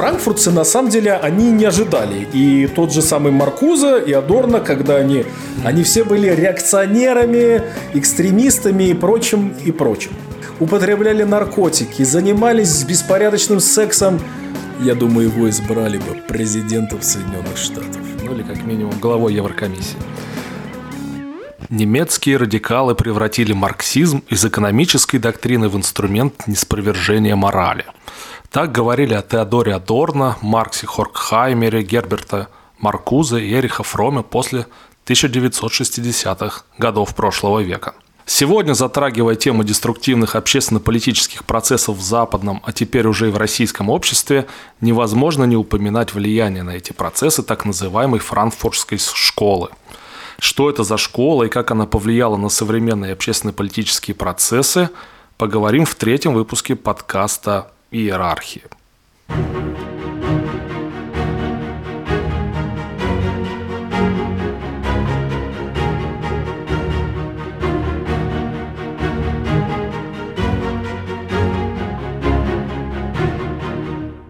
франкфуртцы, на самом деле, они не ожидали. И тот же самый Маркуза и Адорно, когда они, они все были реакционерами, экстремистами и прочим, и прочим. Употребляли наркотики, занимались беспорядочным сексом. Я думаю, его избрали бы президентом Соединенных Штатов. Ну или как минимум главой Еврокомиссии. Немецкие радикалы превратили марксизм из экономической доктрины в инструмент неспровержения морали. Так говорили о Теодоре Адорно, Марксе Хоркхаймере, Герберта Маркузе и Эриха Фроме после 1960-х годов прошлого века. Сегодня, затрагивая тему деструктивных общественно-политических процессов в западном, а теперь уже и в российском обществе, невозможно не упоминать влияние на эти процессы так называемой франкфуртской школы – что это за школа и как она повлияла на современные общественно-политические процессы, поговорим в третьем выпуске подкаста «Иерархии».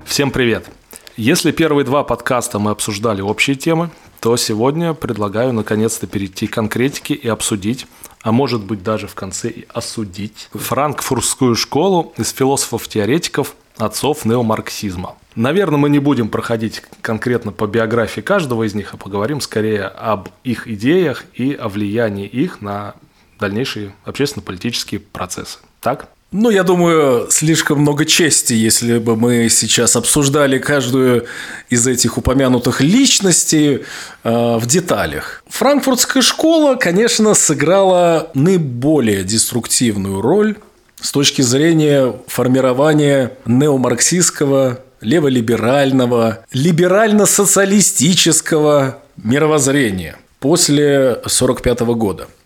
Всем привет! Если первые два подкаста мы обсуждали общие темы, то сегодня предлагаю наконец-то перейти к конкретике и обсудить, а может быть даже в конце и осудить, франкфуртскую школу из философов-теоретиков, отцов неомарксизма. Наверное, мы не будем проходить конкретно по биографии каждого из них, а поговорим скорее об их идеях и о влиянии их на дальнейшие общественно-политические процессы. Так? Ну, я думаю, слишком много чести, если бы мы сейчас обсуждали каждую из этих упомянутых личностей э, в деталях. Франкфуртская школа, конечно, сыграла наиболее деструктивную роль с точки зрения формирования неомарксистского, леволиберального, либерально-социалистического мировоззрения после 1945 года –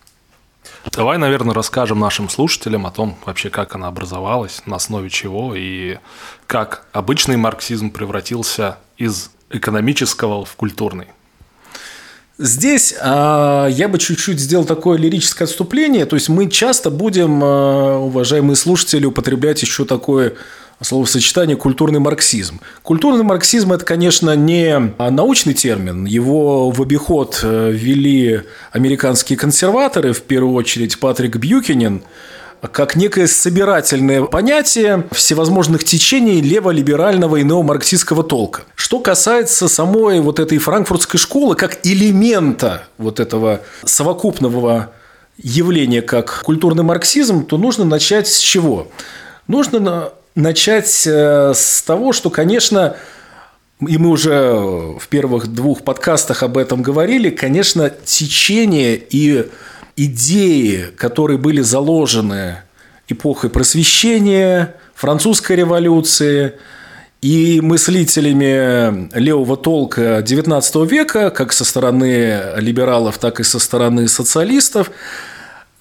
Давай, наверное, расскажем нашим слушателям о том, вообще, как она образовалась, на основе чего и как обычный марксизм превратился из экономического в культурный. Здесь э, я бы чуть-чуть сделал такое лирическое отступление. То есть мы часто будем, э, уважаемые слушатели, употреблять еще такое словосочетание «культурный марксизм». Культурный марксизм – это, конечно, не научный термин. Его в обиход э, ввели американские консерваторы, в первую очередь Патрик Бьюкинен, как некое собирательное понятие всевозможных течений леволиберального и неомарксистского толка. Что касается самой вот этой франкфуртской школы, как элемента вот этого совокупного явления, как культурный марксизм, то нужно начать с чего? Нужно начать э, с того, что, конечно, и мы уже в первых двух подкастах об этом говорили, конечно, течение и идеи, которые были заложены эпохой просвещения, французской революции и мыслителями левого толка XIX века, как со стороны либералов, так и со стороны социалистов,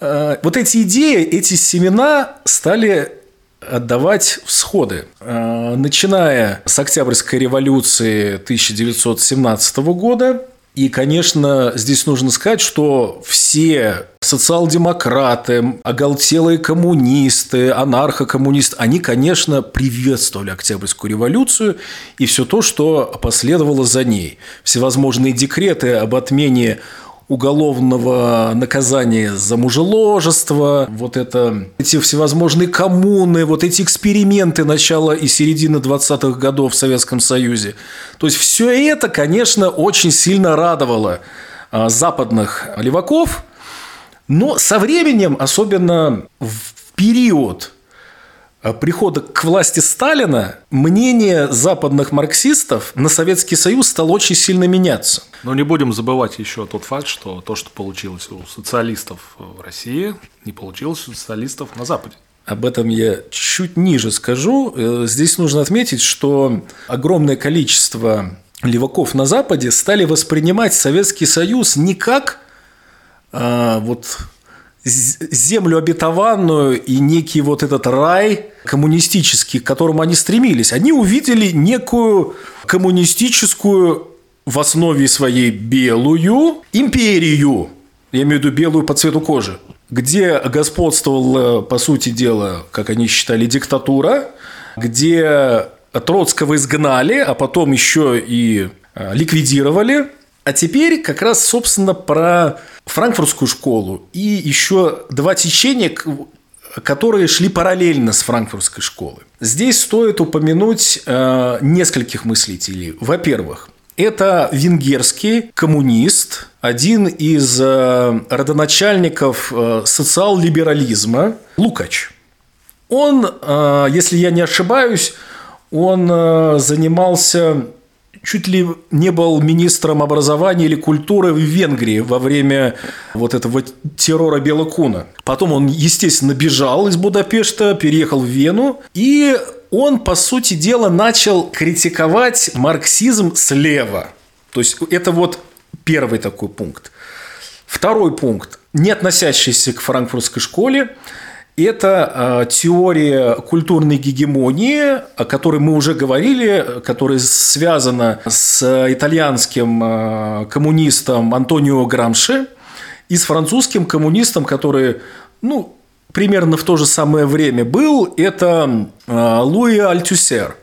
э, вот эти идеи, эти семена стали отдавать всходы. Э, начиная с Октябрьской революции 1917 года, и, конечно, здесь нужно сказать, что все социал-демократы, оголтелые коммунисты, анархо-коммунисты, они, конечно, приветствовали Октябрьскую революцию и все то, что последовало за ней. Всевозможные декреты об отмене уголовного наказания за мужеложество, вот это, эти всевозможные коммуны, вот эти эксперименты начала и середины 20-х годов в Советском Союзе. То есть все это, конечно, очень сильно радовало а, западных леваков, но со временем, особенно в период прихода к власти Сталина мнение западных марксистов на Советский Союз стало очень сильно меняться. Но не будем забывать еще тот факт, что то, что получилось у социалистов в России, не получилось у социалистов на Западе. Об этом я чуть ниже скажу. Э, здесь нужно отметить, что огромное количество леваков на Западе стали воспринимать Советский Союз не как а, вот землю обетованную и некий вот этот рай коммунистический, к которому они стремились. Они увидели некую коммунистическую в основе своей белую империю, я имею в виду белую по цвету кожи, где господствовала, по сути дела, как они считали, диктатура, где Троцкого изгнали, а потом еще и э, ликвидировали. А теперь как раз, собственно, про франкфуртскую школу и еще два течения, которые шли параллельно с франкфуртской школой. Здесь стоит упомянуть э, нескольких мыслителей. Во-первых, это венгерский коммунист, один из э, родоначальников э, социал-либерализма Лукач. Он, э, если я не ошибаюсь, он э, занимался чуть ли не был министром образования или культуры в Венгрии во время вот этого террора Белокуна. Потом он, естественно, бежал из Будапешта, переехал в Вену, и он, по сути дела, начал критиковать марксизм слева. То есть, это вот первый такой пункт. Второй пункт, не относящийся к франкфуртской школе, это э, теория культурной гегемонии, о которой мы уже говорили, которая связана с итальянским э, коммунистом Антонио Грамши и с французским коммунистом, который, ну, примерно в то же самое время был, это э, Луи Альтюсер.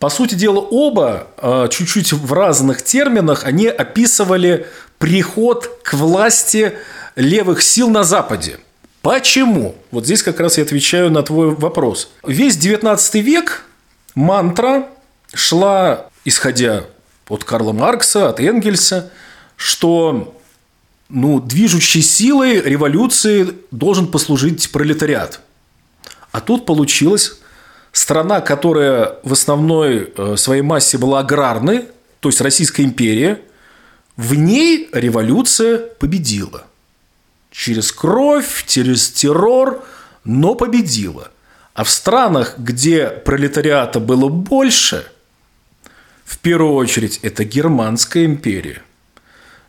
По сути дела, оба чуть-чуть в разных терминах они описывали приход к власти левых сил на Западе – Почему? Вот здесь как раз я отвечаю на твой вопрос. Весь 19 век мантра шла, исходя от Карла Маркса, от Энгельса, что ну, движущей силой революции должен послужить пролетариат. А тут получилось страна, которая в основной э, своей массе была аграрной, то есть Российская империя, в ней революция победила – через кровь, через террор, но победила. А в странах, где пролетариата было больше, в первую очередь это Германская империя.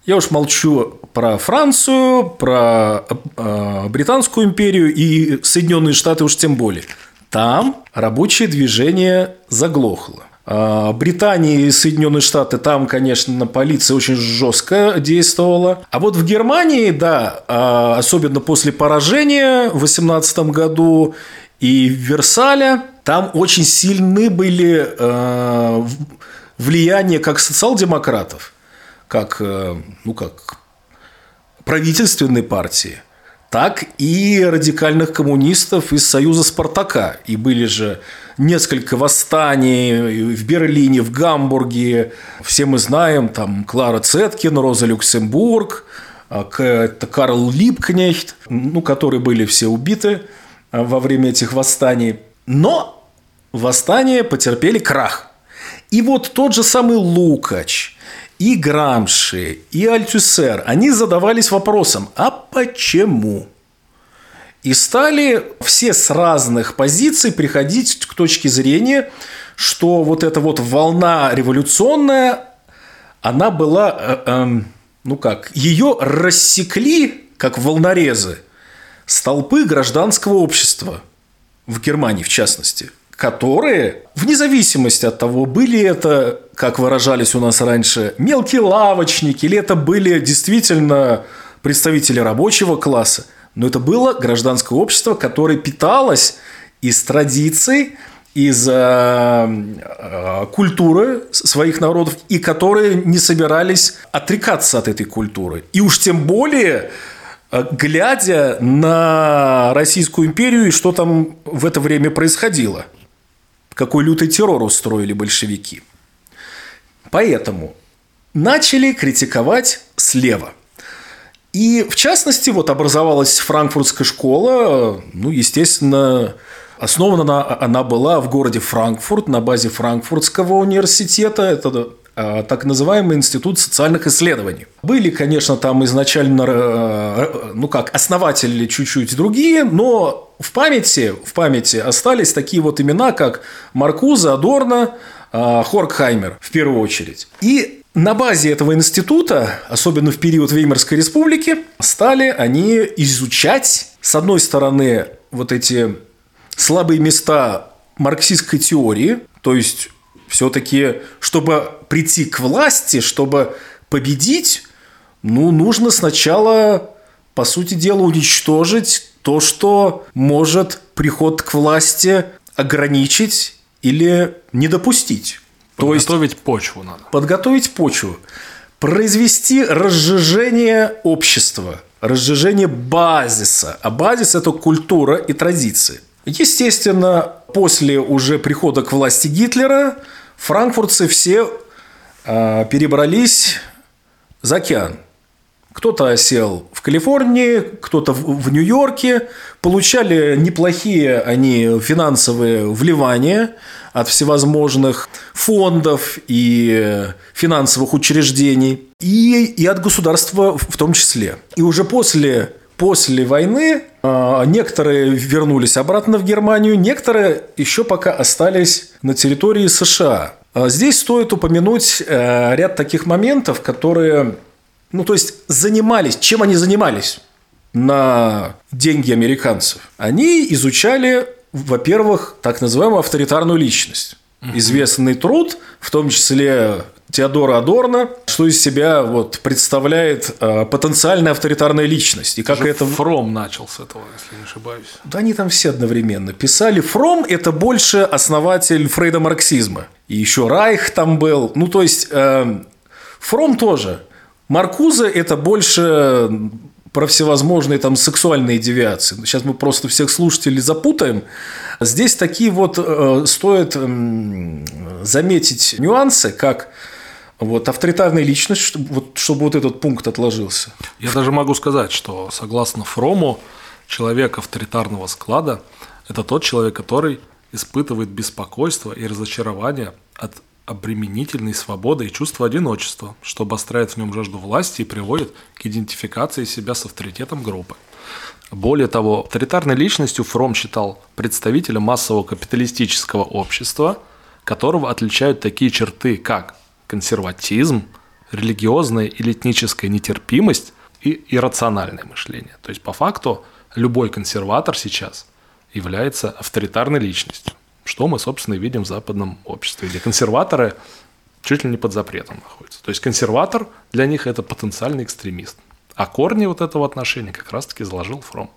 Я уж молчу про Францию, про э, Британскую империю и Соединенные Штаты уж тем более. Там рабочее движение заглохло. А, Британии и Соединенные Штаты, там, конечно, полиция очень жестко действовала. А вот в Германии, да, а, особенно после поражения в 18 году и в Версале, там очень сильны были а, влияния как социал-демократов, как, ну, как правительственной партии, так и радикальных коммунистов из Союза Спартака. И были же несколько восстаний в Берлине, в Гамбурге. Все мы знаем, там Клара Цеткин, Роза Люксембург, а, Карл Липкнехт, ну, которые были все убиты а, во время этих восстаний. Но восстания потерпели крах. И вот тот же самый Лукач – и Грамши, и Альтюсер, они задавались вопросом, а почему? И стали все с разных позиций приходить к точке зрения, что вот эта вот волна революционная, она была, э, э, ну как, ее рассекли, как волнорезы, столпы гражданского общества в Германии, в частности, которые, вне зависимости от того, были это, как выражались у нас раньше, мелкие лавочники, или это были действительно представители рабочего класса – но это было гражданское общество, которое питалось из традиций, из э, э, культуры своих народов, и которые не собирались отрекаться от этой культуры. И уж тем более, э, глядя на Российскую империю и что там в это время происходило. Какой лютый террор устроили большевики. Поэтому начали критиковать слева. И, в частности, вот образовалась франкфуртская школа, ну, естественно, основана она, была в городе Франкфурт на базе Франкфуртского университета. Это а, так называемый институт социальных исследований. Были, конечно, там изначально, э, э, ну как, основатели чуть-чуть другие, но в памяти, в памяти остались такие вот имена, как Маркуза, Адорно, а, Хоркхаймер в первую очередь. И на базе этого института, особенно в период Веймарской республики, стали они изучать, с одной стороны, вот эти слабые места марксистской теории, то есть все-таки, чтобы прийти к власти, чтобы победить, ну, нужно сначала, по сути дела, уничтожить то, что может приход к власти ограничить или не допустить. Подготовить То есть, почву надо. Подготовить почву. Произвести разжижение общества, разжижение базиса. А базис – это культура и традиции. Естественно, после уже прихода к власти Гитлера франкфуртцы все э, перебрались за океан. Кто-то осел в Калифорнии, кто-то в Нью-Йорке. Получали неплохие они финансовые вливания от всевозможных фондов и финансовых учреждений. И, и от государства в том числе. И уже после После войны а, некоторые вернулись обратно в Германию, некоторые еще пока остались на территории США. А здесь стоит упомянуть э, ряд таких моментов, которые, ну то есть занимались, чем они занимались на деньги американцев. Они изучали, во-первых, так называемую авторитарную личность. Известный труд, в том числе Теодора Адорна, что из себя вот представляет э, потенциальная авторитарная личность. И как Даже это... Фром начал с этого, если не ошибаюсь. Да они там все одновременно писали. Фром – это больше основатель Фрейда марксизма. И еще Райх там был. Ну, то есть, э, Фром тоже. Маркуза – это больше про всевозможные там сексуальные девиации. Сейчас мы просто всех слушателей запутаем. Здесь такие вот э, стоит э, заметить нюансы, как вот, авторитарная личность, чтобы вот, чтобы вот этот пункт отложился. Я даже могу сказать, что согласно Фрому, человек авторитарного склада – это тот человек, который испытывает беспокойство и разочарование от обременительной свободы и чувства одиночества, что обостряет в нем жажду власти и приводит к идентификации себя с авторитетом группы. Более того, авторитарной личностью Фром считал представителя массового капиталистического общества, которого отличают такие черты, как консерватизм, религиозная или этническая нетерпимость и иррациональное мышление. То есть, по факту, любой консерватор сейчас является авторитарной личностью, что мы, собственно, и видим в западном обществе, где консерваторы чуть ли не под запретом находятся. То есть консерватор для них это потенциальный экстремист. А корни вот этого отношения как раз-таки заложил Фром.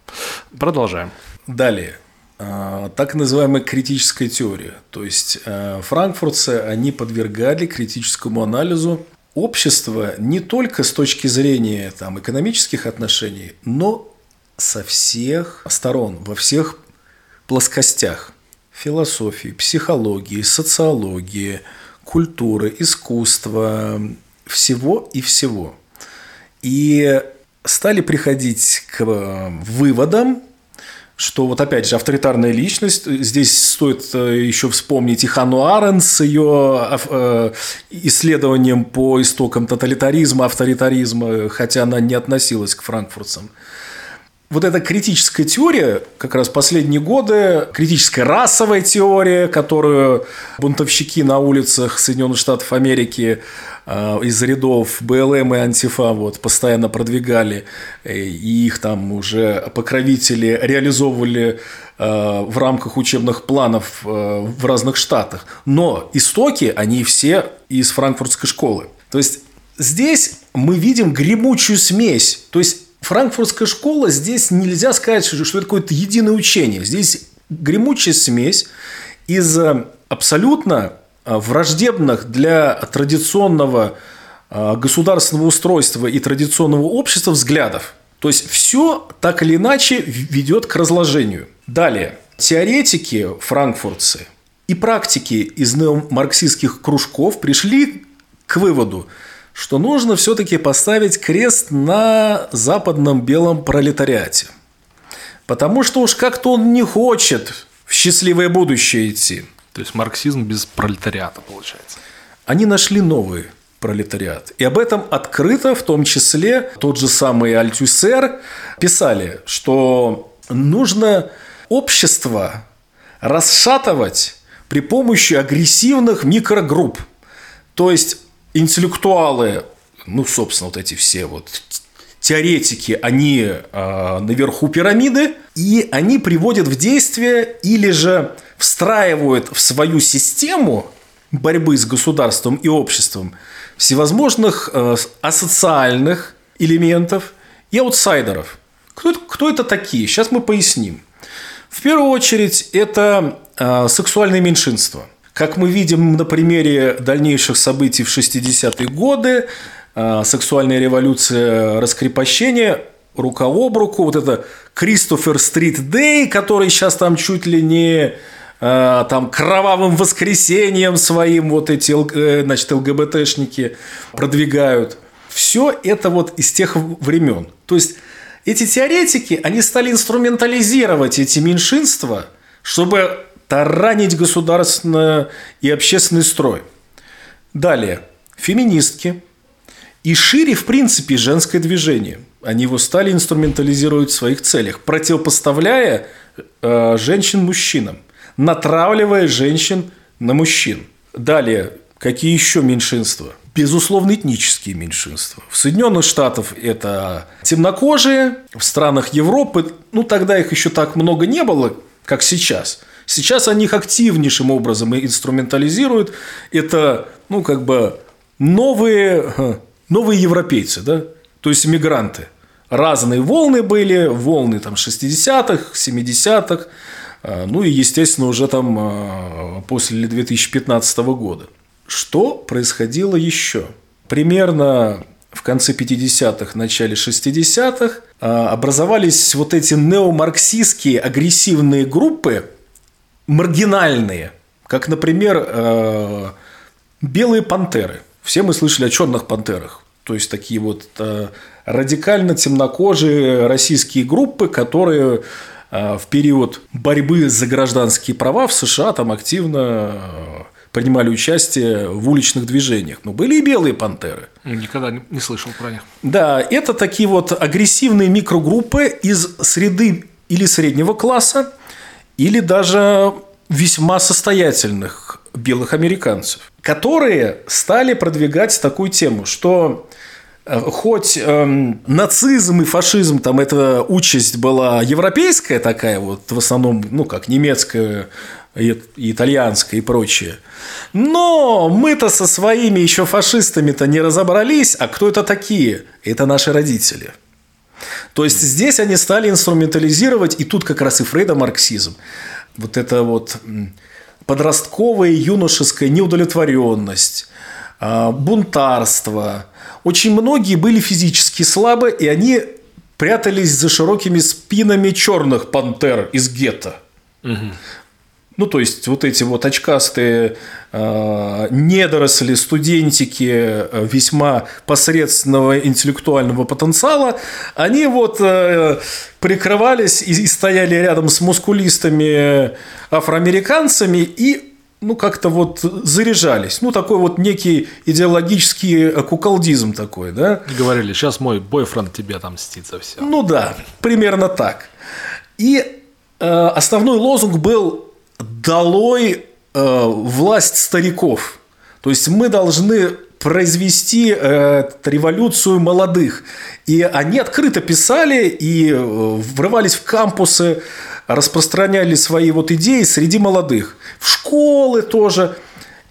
Продолжаем. Далее. А, так называемая критическая теория. То есть а, франкфуртцы, они подвергали критическому анализу общество не только с точки зрения там, экономических отношений, но со всех сторон, во всех плоскостях философии, психологии, социологии, культуры, искусства, всего и всего. И стали приходить к выводам, что вот опять же авторитарная личность, здесь стоит э, еще вспомнить и Хану Арен с ее э, исследованием по истокам тоталитаризма, авторитаризма, хотя она не относилась к франкфуртцам. Вот эта критическая теория, как раз последние годы, критическая расовая теория, которую бунтовщики на улицах Соединенных Штатов Америки Э, из рядов БЛМ и Антифа вот, постоянно продвигали, э, и их там уже покровители реализовывали э, в рамках учебных планов в разных штатах. Но истоки, они все из франкфуртской школы. То есть здесь мы видим гремучую смесь. То есть франкфуртская школа здесь нельзя сказать, что это какое-то единое учение. Здесь гремучая смесь из абсолютно Э, враждебных для традиционного э, государственного устройства и традиционного общества взглядов. То есть все так или иначе ведет к разложению. Далее. Теоретики франкфуртцы и практики из неомарксистских кружков пришли к выводу, что нужно все-таки поставить крест на западном белом пролетариате. Потому что уж как-то он не хочет в счастливое будущее идти. То есть марксизм без пролетариата получается. Они нашли новый пролетариат. И об этом открыто, в том числе, тот же самый Альтюсер писали, что нужно общество расшатывать при помощи агрессивных микрогрупп. То есть интеллектуалы, ну, собственно, вот эти все вот теоретики, они э, наверху пирамиды, и они приводят в действие или же встраивают в свою систему борьбы с государством и обществом всевозможных э, асоциальных элементов и аутсайдеров. Кто кто это такие? Сейчас мы поясним. В первую очередь, это э, сексуальные меньшинства. Как мы видим на примере дальнейших событий в 60-е годы, э, сексуальная революция раскрепощения рука об руку, вот это Кристофер Стрит Дэй, который сейчас там чуть ли не э, там кровавым воскресением своим вот эти э, значит, ЛГБТшники продвигают. Все это вот из тех времен. То есть эти теоретики, они стали инструментализировать эти меньшинства, чтобы таранить государственный и общественный строй. Далее, феминистки и шире, в принципе, женское движение. Они его стали инструментализировать в своих целях, противопоставляя э, женщин мужчинам, натравливая женщин на мужчин. Далее, какие еще меньшинства? безусловно, этнические меньшинства. В Соединенных Штатах это темнокожие, в странах Европы, ну, тогда их еще так много не было, как сейчас. Сейчас они их активнейшим образом инструментализируют. Это, ну, как бы новые, новые европейцы, да? то есть мигранты. Разные волны были, волны там 60-х, 70-х, а, ну и, естественно, уже там а, после 2015 года. Что происходило еще? Примерно в конце 50-х, начале 60-х а, образовались вот эти неомарксистские агрессивные группы, маргинальные, как, например, а, белые пантеры. Все мы слышали о черных пантерах. То есть такие вот а, радикально темнокожие российские группы, которые в период борьбы за гражданские права в США там активно принимали участие в уличных движениях. Но были и белые пантеры. Никогда не слышал про них. Да, это такие вот агрессивные микрогруппы из среды или среднего класса, или даже весьма состоятельных белых американцев, которые стали продвигать такую тему, что э, хоть эм, нацизм и фашизм, там эта участь была европейская такая вот, в основном, ну, как немецкая и итальянское и прочее. Но мы-то со своими еще фашистами-то не разобрались, а кто это такие? Это наши родители. То есть здесь они стали инструментализировать, и тут как раз и Фрейда марксизм. Вот это вот подростковая юношеская неудовлетворенность, а, бунтарство. Очень многие были физически слабы, и они прятались за широкими спинами черных пантер из гетто. Угу. Ну, то есть, вот эти вот очкастые э, недоросли, студентики э, весьма посредственного интеллектуального потенциала, они вот э, прикрывались и, и стояли рядом с мускулистами афроамериканцами и ну, как-то вот заряжались. Ну, такой вот некий идеологический куколдизм такой, да. И говорили, сейчас мой бойфренд тебе отомстит за все. Ну, да, примерно так. И э, основной лозунг был долой э, власть стариков. То есть мы должны произвести э, революцию молодых. И они открыто писали и э, врывались в кампусы, распространяли свои вот идеи среди молодых. В школы тоже.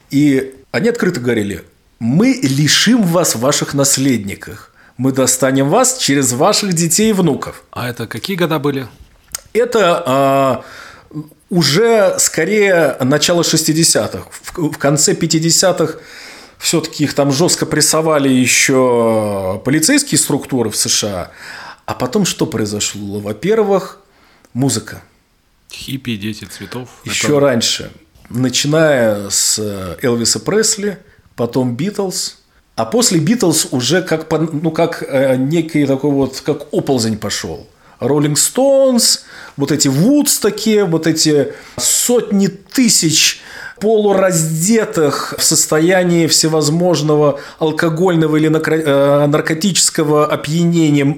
И они открыто говорили, мы лишим вас ваших наследников. Мы достанем вас через ваших детей и внуков. А это какие года были? Это уже скорее начало 60-х. В конце 50-х все-таки их там жестко прессовали еще полицейские структуры в США. А потом что произошло? Во-первых, музыка. Хиппи, дети цветов. Еще это... раньше. Начиная с Элвиса Пресли, потом Битлз, а после Битлз уже как, ну, как э, некий такой вот, как оползень пошел – Роллинг Стоунс, вот эти Вудстоки, вот эти сотни тысяч полураздетых в состоянии всевозможного алкогольного или э, наркотического опьянения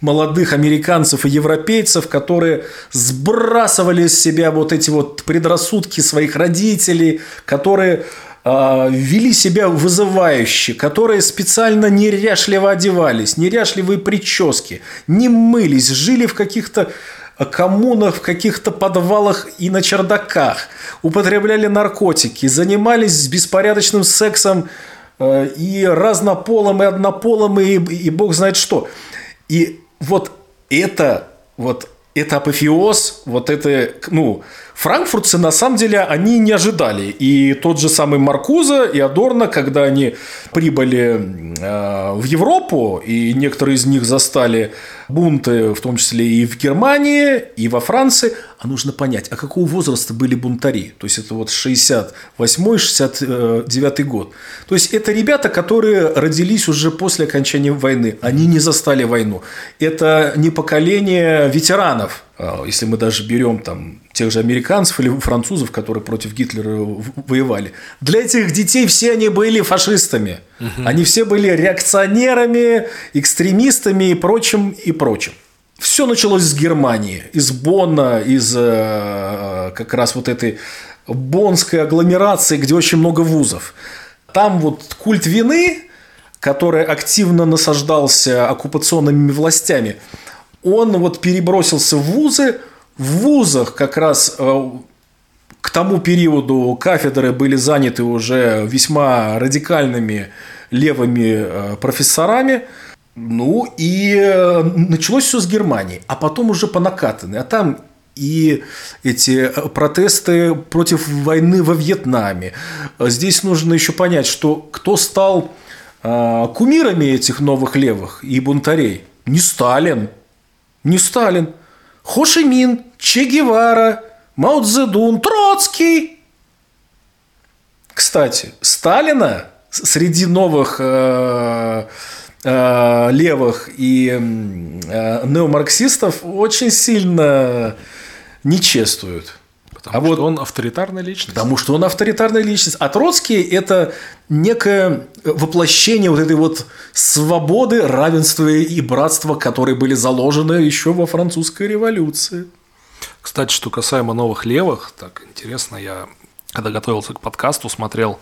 молодых американцев и европейцев, которые сбрасывали с себя вот эти вот предрассудки своих родителей, которые а, вели себя вызывающе, которые специально неряшливо одевались, неряшливые прически, не мылись, жили в каких-то коммунах, в каких-то подвалах и на чердаках, употребляли наркотики, занимались беспорядочным сексом э, и разнополым, и однополым, и, и бог знает что. И вот это вот это апофеоз вот это, ну, франкфуртцы на самом деле они не ожидали. И тот же самый Маркуза и Адорно, когда они прибыли э, в Европу, и некоторые из них застали бунты, в том числе и в Германии, и во Франции, а нужно понять, а какого возраста были бунтари? То есть, это вот 68-69 год. То есть, это ребята, которые родились уже после окончания войны. Они не застали войну. Это не поколение ветеранов, если мы даже берем там тех же американцев или французов, которые против Гитлера воевали. Для этих детей все они были фашистами. Угу. Они все были реакционерами, экстремистами и прочим, и прочим. Все началось с Германии, из Бонна, из э, как раз вот этой боннской агломерации, где очень много вузов. Там вот культ вины, который активно насаждался оккупационными властями, он вот перебросился в вузы. В вузах как раз э, к тому периоду кафедры были заняты уже весьма радикальными левыми э, профессорами. Ну и э, началось все с Германии, а потом уже по накатанной. А там и эти протесты против войны во Вьетнаме. Здесь нужно еще понять, что кто стал кумирами этих новых левых и бунтарей. Не Сталин, не Сталин. Хо Ши Мин, Че Гевара, Мао Цзэдун, Троцкий. Кстати, Сталина среди новых э, э, левых и э, неомарксистов очень сильно не чествуют. Потому а что вот, он авторитарная личность. Потому что он авторитарная личность. А Троцкий – это некое воплощение вот этой вот свободы, равенства и братства, которые были заложены еще во французской революции. Кстати, что касаемо новых левых, так интересно, я когда готовился к подкасту, смотрел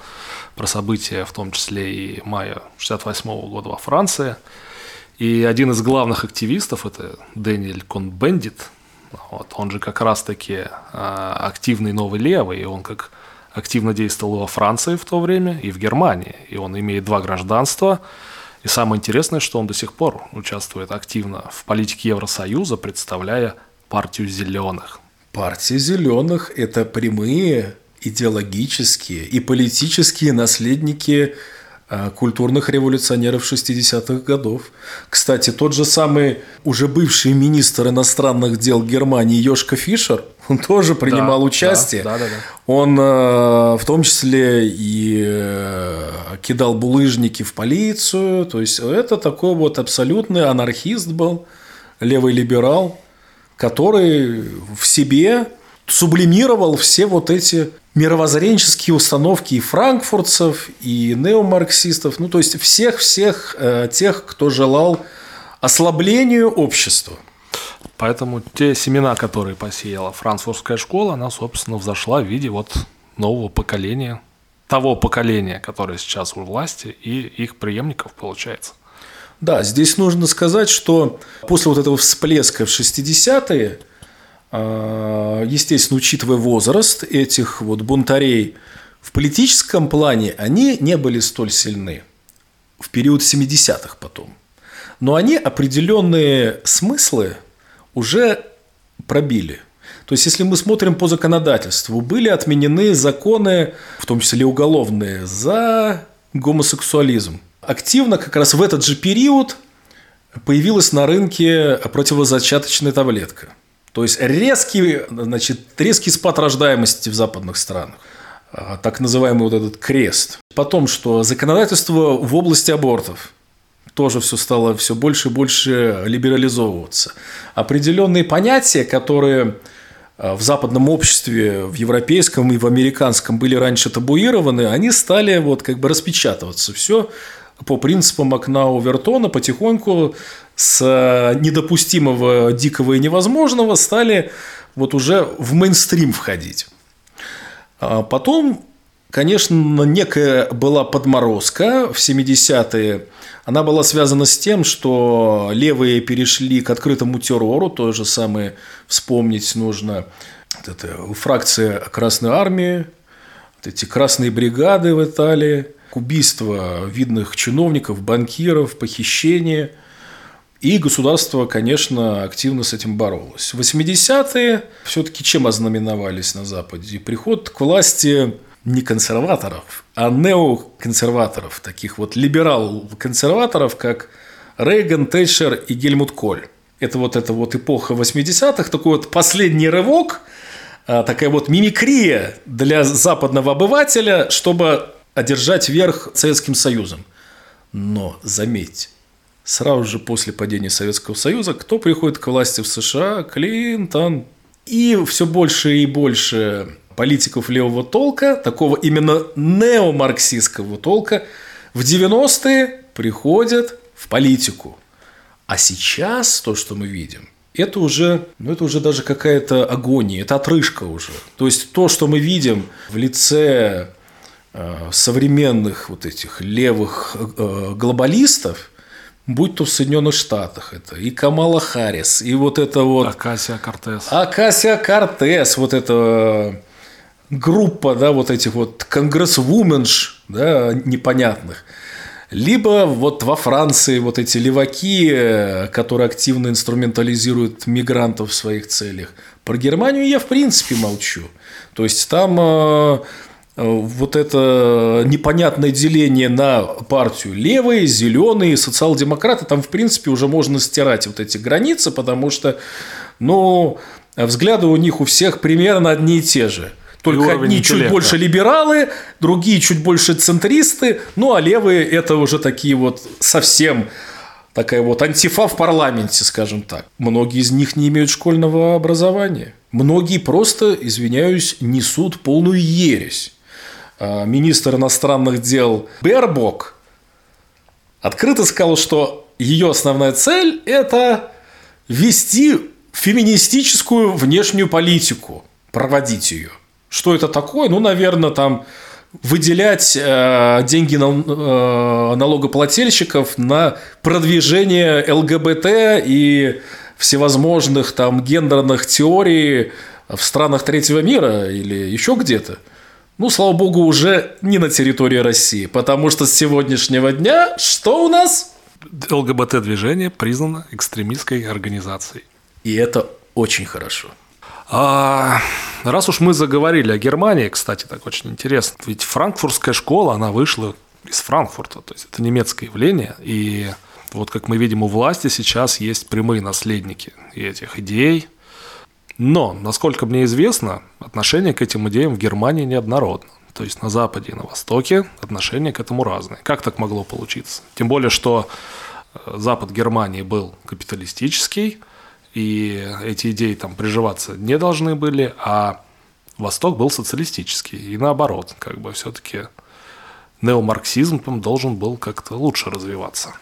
про события, в том числе и мая 68 года во Франции. И один из главных активистов, это Дэниэль Кон-Бендит, вот, он же как раз-таки э, активный новый левый, и он как активно действовал во Франции в то время и в Германии. И он имеет два гражданства. И самое интересное, что он до сих пор участвует активно в политике Евросоюза, представляя партию зеленых. Партия зеленых – это прямые идеологические и политические наследники культурных революционеров 60-х годов. Кстати, тот же самый уже бывший министр иностранных дел Германии Йошка Фишер, он тоже принимал да, участие. Да, да, да, да. Он э, в том числе и э, кидал булыжники в полицию. То есть, это такой вот абсолютный анархист был, левый либерал, который в себе сублимировал все вот эти мировоззренческие установки и франкфуртцев, и неомарксистов, ну то есть всех-всех э, тех, кто желал ослаблению общества. Поэтому те семена, которые посеяла франкфуртская школа, она, собственно, взошла в виде вот нового поколения, того поколения, которое сейчас у власти, и их преемников, получается. Да, здесь нужно сказать, что после вот этого всплеска в 60-е а, естественно, учитывая возраст этих вот бунтарей, в политическом плане они не были столь сильны в период 70-х потом. Но они определенные смыслы уже пробили. То есть, если мы смотрим по законодательству, были отменены законы, в том числе уголовные, за гомосексуализм. Активно как раз в этот же период появилась на рынке противозачаточная таблетка – то есть резкий, значит, резкий спад рождаемости в западных странах. А, так называемый вот этот крест. Потом, что законодательство в области абортов тоже все стало все больше и больше либерализовываться. Определенные понятия, которые а, в западном обществе, в европейском и в американском были раньше табуированы, они стали вот как бы распечатываться. Все по принципам окна Овертона потихоньку с недопустимого, дикого и невозможного стали вот уже в мейнстрим входить. А потом, конечно, некая была подморозка в 70-е. Она была связана с тем, что левые перешли к открытому террору, то же самое вспомнить нужно. Вот это фракция Красной Армии, вот эти красные бригады в Италии – убийства видных чиновников, банкиров, похищения. И государство, конечно, активно с этим боролось. 80-е все-таки чем ознаменовались на Западе? Приход к власти не консерваторов, а неоконсерваторов, таких вот либерал-консерваторов, как Рейган, Тэтчер и Гельмут Коль. Это вот эта вот эпоха 80-х, такой вот последний рывок, а, такая вот мимикрия для западного обывателя, чтобы одержать верх Советским Союзом. Но, заметьте, сразу же после падения Советского Союза, кто приходит к власти в США? Клинтон. И все больше и больше политиков левого толка, такого именно неомарксистского толка, в 90-е приходят в политику. А сейчас то, что мы видим, это уже, ну это уже даже какая-то агония, это отрыжка уже. То есть то, что мы видим в лице э, современных вот этих левых э, глобалистов, будь то в Соединенных Штатах это и Камала Харрис, и вот это вот... Акасия Кортес. Акасия Кортес, вот это группа, да, вот этих вот конгрессвуменш, да, непонятных. Либо вот во Франции вот эти леваки, которые активно инструментализируют мигрантов в своих целях. Про Германию я в принципе молчу. То есть там э, вот это непонятное деление на партию левые, зеленые, социал-демократы, там, в принципе, уже можно стирать вот эти границы, потому что, ну, взгляды у них у всех примерно одни и те же. Только одни интеллекта. чуть больше либералы, другие чуть больше центристы, ну а левые это уже такие вот совсем такая вот антифа в парламенте, скажем так. Многие из них не имеют школьного образования. Многие просто, извиняюсь, несут полную ересь. А, министр иностранных дел Бербок открыто сказал, что ее основная цель – это вести феминистическую внешнюю политику, проводить ее. Что это такое? Ну, наверное, там выделять э, деньги на, э, налогоплательщиков на продвижение ЛГБТ и всевозможных там гендерных теорий в странах третьего мира или еще где-то. Ну, слава богу, уже не на территории России, потому что с сегодняшнего дня что у нас? ЛГБТ-движение признано экстремистской организацией. И это очень хорошо. А, раз уж мы заговорили о Германии, кстати, так очень интересно. Ведь франкфуртская школа, она вышла из Франкфурта, то есть это немецкое явление, и вот как мы видим, у власти сейчас есть прямые наследники этих идей, но, насколько мне известно, отношение к этим идеям в Германии неоднородно. То есть на Западе и на Востоке отношения к этому разные. Как так могло получиться? Тем более, что э, Запад Германии был капиталистический, и эти идеи там приживаться не должны были, а Восток был социалистический. И наоборот, как бы все-таки неомарксизм должен был как-то лучше развиваться.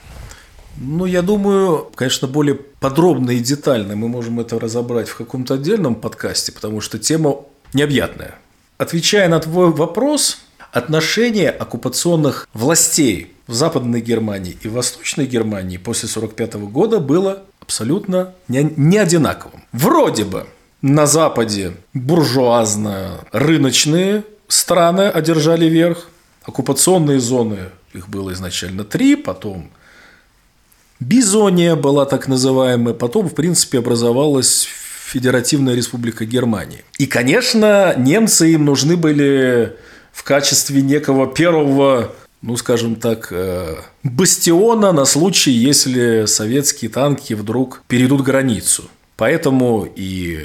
Ну, я думаю, конечно, более подробно и детально мы можем это разобрать в каком-то отдельном подкасте, потому что тема необъятная. Отвечая на твой вопрос, отношение оккупационных властей в Западной Германии и в Восточной Германии после 1945 года было абсолютно не, не одинаковым. Вроде бы на Западе буржуазно-рыночные страны одержали верх, оккупационные зоны, их было изначально три, потом Бизония была так называемая, потом, в принципе, образовалась Федеративная Республика Германии. И, конечно, немцы им нужны были в качестве некого первого, ну, скажем так, э, бастиона на случай, если советские танки вдруг перейдут границу. Поэтому и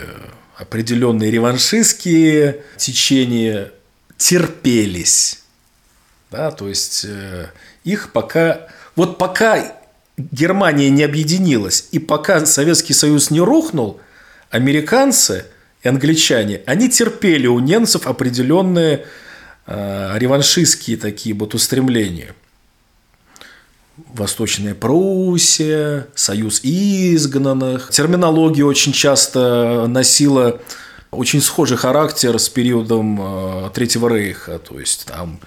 определенные реваншистские течения терпелись. Да, то есть э, их пока... Вот пока Германия не объединилась, и пока Советский Союз не рухнул, американцы и англичане, они терпели у немцев определенные э, реваншистские такие вот устремления. Восточная Пруссия, Союз изгнанных. Терминология очень часто носила очень схожий характер с периодом э, Третьего Рейха. То есть там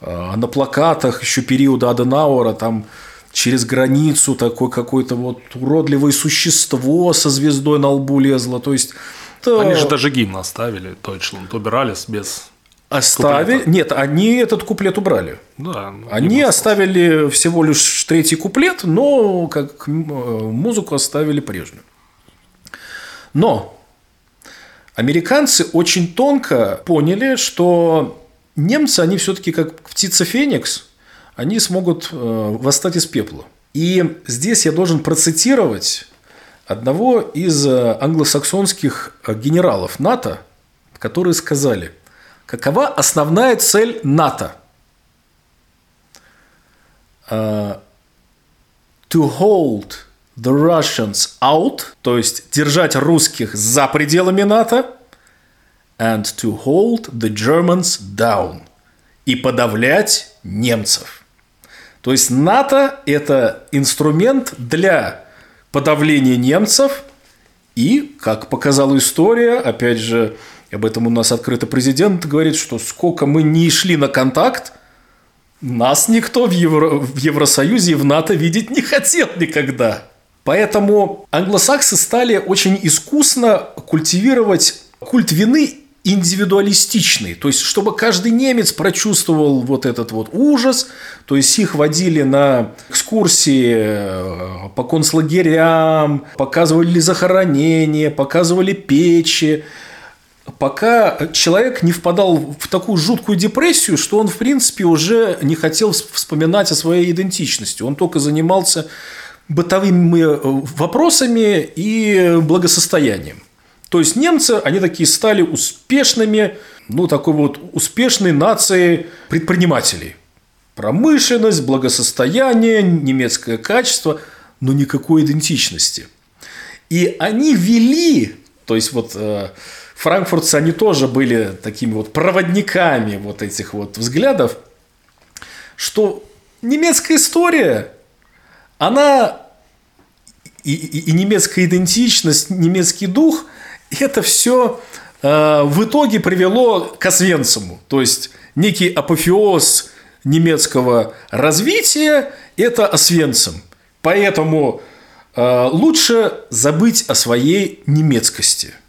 э, на плакатах еще периода Аденауэра там через границу такое какое-то вот уродливое существо со звездой на лбу лезло. То есть то... Они же даже гимн оставили, Deutschland, убирались без оставили... Куплета. Нет, они этот куплет убрали. Да. Они оставили всего лишь третий куплет, но как э, музыку оставили прежнюю. Но американцы очень тонко поняли, что немцы, они все-таки как птица Феникс, они смогут э, восстать из пепла. И здесь я должен процитировать одного из э, англосаксонских э, генералов НАТО, которые сказали, какова основная цель НАТО – to hold the Russians out, то есть держать русских за пределами НАТО, and to hold the Germans down, и подавлять немцев. То есть НАТО – это инструмент для подавления немцев, и, как показала история, опять же, об этом у нас открыто президент говорит, что сколько мы не шли на контакт, нас никто в, Евро... в Евросоюзе и в НАТО видеть не хотел никогда. Поэтому англосаксы стали очень искусно культивировать культ вины индивидуалистичный, то есть чтобы каждый немец прочувствовал вот этот вот ужас, то есть их водили на экскурсии э, по концлагерям, показывали захоронения, показывали печи, пока человек не впадал в такую жуткую депрессию, что он, в принципе, уже не хотел вспоминать о своей идентичности. Он только занимался бытовыми э, вопросами и благосостоянием. То есть немцы, они такие стали успешными, ну, такой вот успешной нацией предпринимателей. Промышленность, благосостояние, немецкое качество, но никакой идентичности. И они вели, то есть вот э, франкфуртцы, они тоже были такими вот проводниками вот этих вот взглядов, что немецкая история, она и, и, и немецкая идентичность, немецкий дух, это все э, в итоге привело к Освенциму. То есть, некий апофеоз немецкого развития – это Освенцим. Поэтому э, лучше забыть о своей немецкости –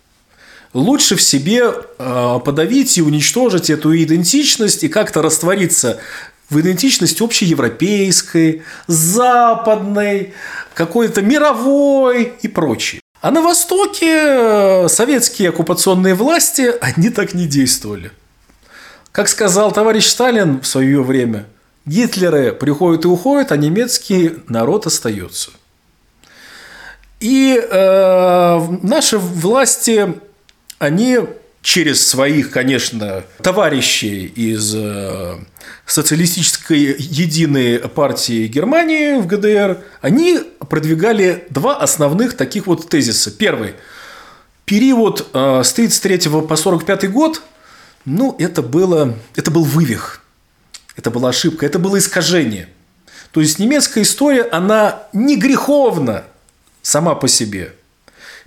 лучше в себе э, подавить и уничтожить эту идентичность и как-то раствориться в идентичность общеевропейской, западной, какой-то мировой и прочей. А на Востоке э, советские оккупационные власти, они так не действовали. Как сказал товарищ Сталин в свое время, Гитлеры приходят и уходят, а немецкий народ остается. И э, наши власти они через своих, конечно, товарищей из э, социалистической единой партии Германии в ГДР, они продвигали два основных таких вот тезиса. Первый. Период э, с 1933 по 1945 год, ну, это, было, это был вывих, это была ошибка, это было искажение. То есть немецкая история, она не греховна сама по себе –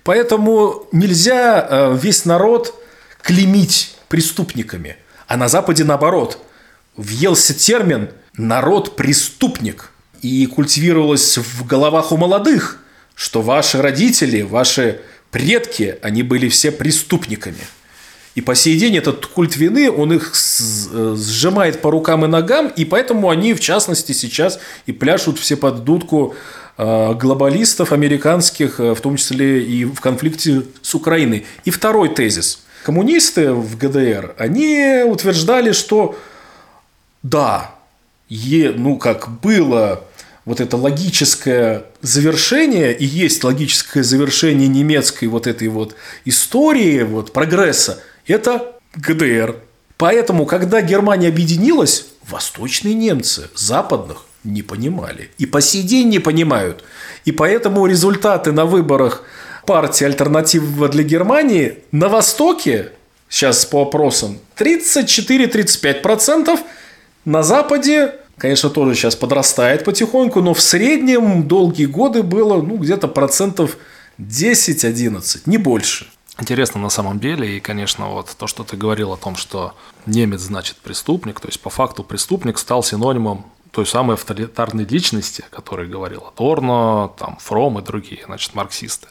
Поэтому нельзя э, весь народ клеймить преступниками. А на Западе наоборот. Въелся термин «народ-преступник». И культивировалось в головах у молодых, что ваши родители, ваши предки, они были все преступниками. И по сей день этот культ вины, он их э, сжимает по рукам и ногам, и поэтому они, в частности, сейчас и пляшут все под дудку Э, глобалистов американских, э, в том числе и в конфликте с Украиной. И второй тезис. Коммунисты в ГДР, они утверждали, что да, е, ну как было вот это логическое завершение, и есть логическое завершение немецкой вот этой вот истории, вот прогресса, это ГДР. Поэтому, когда Германия объединилась, восточные немцы, западных, не понимали. И по сей день не понимают. И поэтому результаты на выборах партии «Альтернатива для Германии» на Востоке, сейчас по опросам, 34-35%, на Западе, конечно, тоже сейчас подрастает потихоньку, но в среднем долгие годы было ну, где-то процентов 10-11, не больше. Интересно на самом деле, и, конечно, вот то, что ты говорил о том, что немец значит преступник, то есть по факту преступник стал синонимом той самой авторитарной личности, о которой говорил Адорно, там, Фром и другие, значит, марксисты.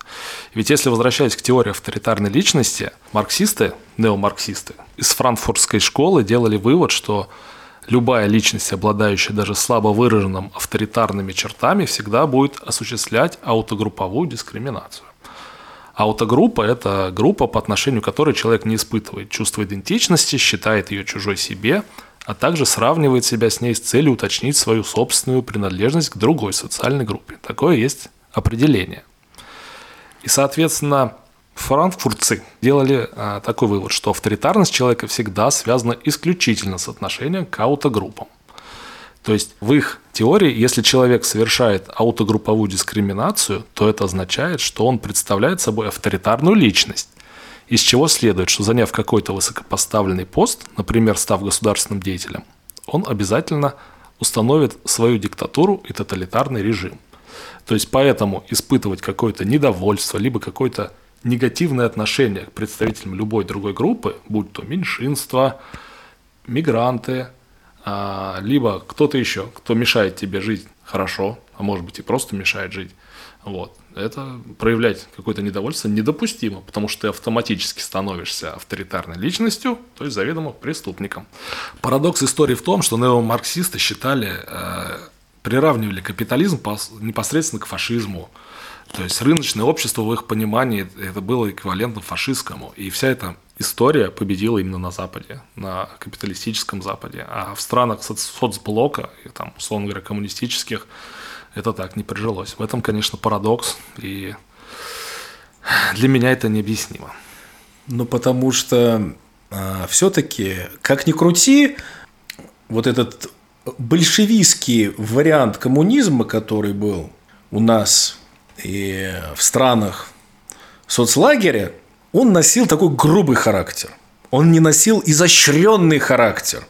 Ведь если возвращаясь к теории авторитарной личности, марксисты, неомарксисты из франкфуртской школы делали вывод, что любая личность, обладающая даже слабо выраженным авторитарными чертами, всегда будет осуществлять аутогрупповую дискриминацию. Аутогруппа – это группа, по отношению к которой человек не испытывает чувство идентичности, считает ее чужой себе, а также сравнивает себя с ней с целью уточнить свою собственную принадлежность к другой социальной группе. Такое есть определение. И, соответственно, франкфуртцы делали а, такой вывод, что авторитарность человека всегда связана исключительно с отношением к аутогруппам. То есть в их теории, если человек совершает аутогрупповую дискриминацию, то это означает, что он представляет собой авторитарную личность. Из чего следует, что заняв какой-то высокопоставленный пост, например, став государственным деятелем, он обязательно установит свою диктатуру и тоталитарный режим. То есть поэтому испытывать какое-то недовольство, либо какое-то негативное отношение к представителям любой другой группы, будь то меньшинство, мигранты, а, либо кто-то еще, кто мешает тебе жить хорошо, а может быть и просто мешает жить, вот, это проявлять какое-то недовольство недопустимо, потому что ты автоматически становишься авторитарной личностью, то есть заведомо преступником. Парадокс истории в том, что неомарксисты считали, э, приравнивали капитализм непосредственно к фашизму, то есть рыночное общество в их понимании это было эквивалентно фашистскому. И вся эта история победила именно на Западе, на капиталистическом Западе. А в странах соцблока, там, условно говоря, коммунистических, это так не прижилось. В этом, конечно, парадокс, и для меня это необъяснимо. Ну, потому что э, а, все-таки, как ни крути, вот этот большевистский вариант коммунизма, который был у нас и в странах соцлагеря, он носил такой грубый характер. Он не носил изощренный характер,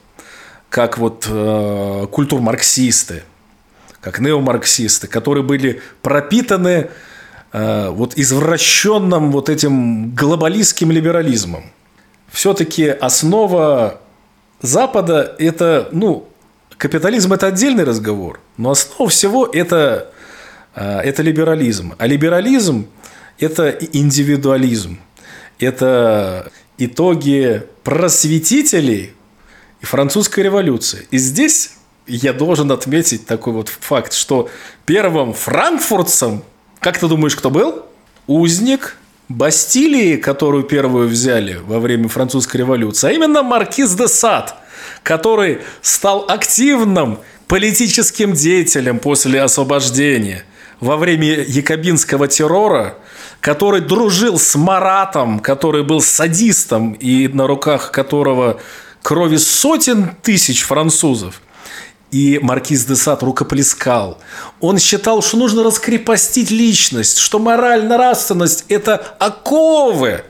как вот э, культур-марксисты, как неомарксисты, которые были пропитаны э, вот извращенным вот этим глобалистским либерализмом. Все-таки основа Запада – это, ну, капитализм – это отдельный разговор, но основа всего – это а, это либерализм. А либерализм – это индивидуализм. Это итоги просветителей и французской революции. И здесь я должен отметить такой вот факт, что первым франкфуртцем, как ты думаешь, кто был? Узник Бастилии, которую первую взяли во время французской революции, а именно маркиз де Сад, который стал активным политическим деятелем после освобождения – во время якобинского террора, который дружил с Маратом, который был садистом и на руках которого крови сотен тысяч французов. И маркиз де Сад рукоплескал. Он считал, что нужно раскрепостить личность, что мораль, нравственность – это оковы.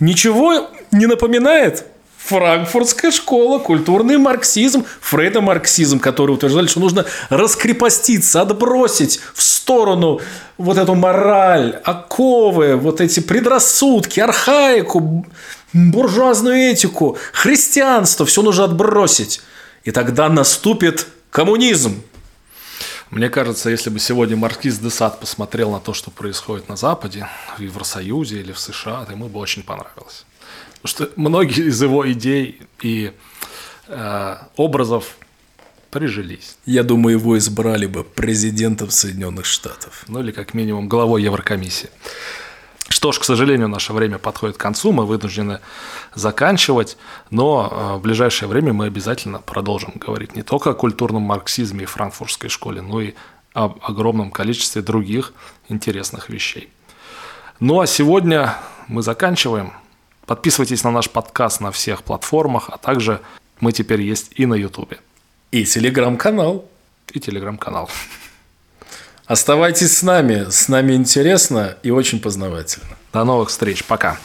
Ничего не напоминает? Франкфуртская школа, культурный марксизм, фрейдомарксизм, который утверждали, что нужно раскрепоститься, отбросить в сторону вот эту мораль, оковы, вот эти предрассудки, архаику, буржуазную этику, христианство, все нужно отбросить. И тогда наступит коммунизм. Мне кажется, если бы сегодня маркиз де Сад посмотрел на то, что происходит на Западе, в Евросоюзе или в США, то ему бы очень понравилось. Потому что многие из его идей и э, образов прижились. Я думаю, его избрали бы президентом Соединенных Штатов. Ну или как минимум главой Еврокомиссии. Что ж, к сожалению, наше время подходит к концу, мы вынуждены заканчивать, но э, в ближайшее время мы обязательно продолжим говорить не только о культурном марксизме и франкфуртской школе, но и об огромном количестве других интересных вещей. Ну а сегодня мы заканчиваем. Подписывайтесь на наш подкаст на всех платформах, а также мы теперь есть и на Ютубе. И телеграм-канал. И телеграм-канал. Оставайтесь с нами. С нами интересно и очень познавательно. До новых встреч. Пока.